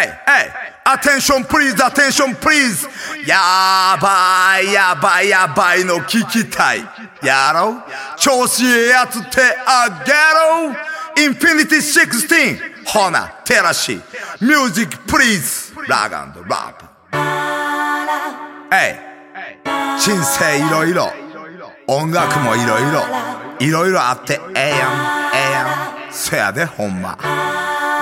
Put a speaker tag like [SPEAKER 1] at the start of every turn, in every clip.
[SPEAKER 1] Hey, hey, attention please, attention please. やばい、やばい、やばいの聞きたい。やろう調子いいやつってあげろ !Infinity 16! ほな、テラシー。Music please! ラガンドラップ。Hey, 人生いろいろ。音楽もいろいろ。いろいろあってええやん、ええやん。そやでほんま。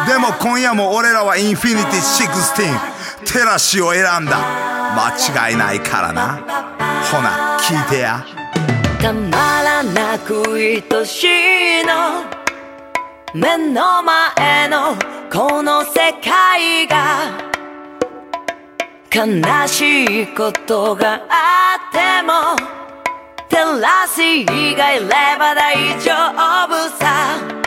[SPEAKER 1] でも今夜も俺らはインフィニティ16テラシを選んだ。間違いないからな。ほな聞いてや。
[SPEAKER 2] たまらなく愛しいの。目の前のこの世界が。悲しいことがあっても。照らす以外れば大丈夫さ。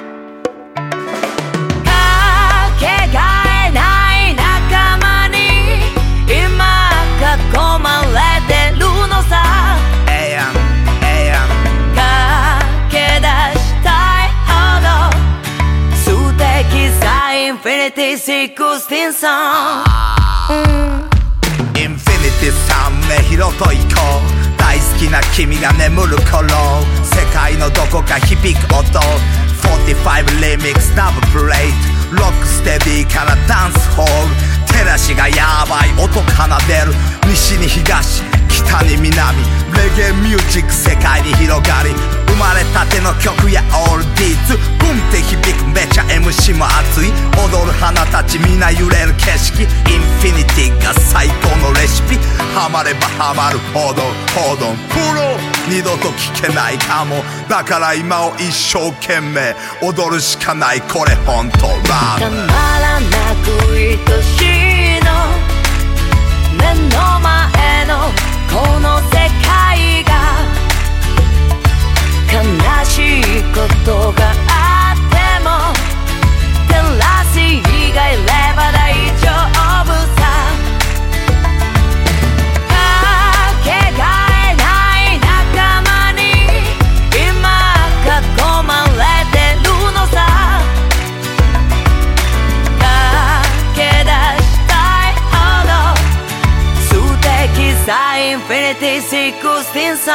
[SPEAKER 2] 16さん、
[SPEAKER 1] インフィニティさん目広と行こう。大好きな君が眠る頃。世界のどこか響く音。45リミックスナブプレイトロックステディからダンスホール照らしがやばい音奏でる。西に東北に南。レゲエミュージック世界に広がり。生まれたての曲やオールディーズブンって響くめちゃ。花たち皆揺れる景色。インフィニティが最高のレシピ。ハマればハマるほどほどプロ二度と聞けないかも。だから今を一生懸命。踊るしかない。これ本当ラ
[SPEAKER 2] たまらなく愛しい。in pretty circumstances.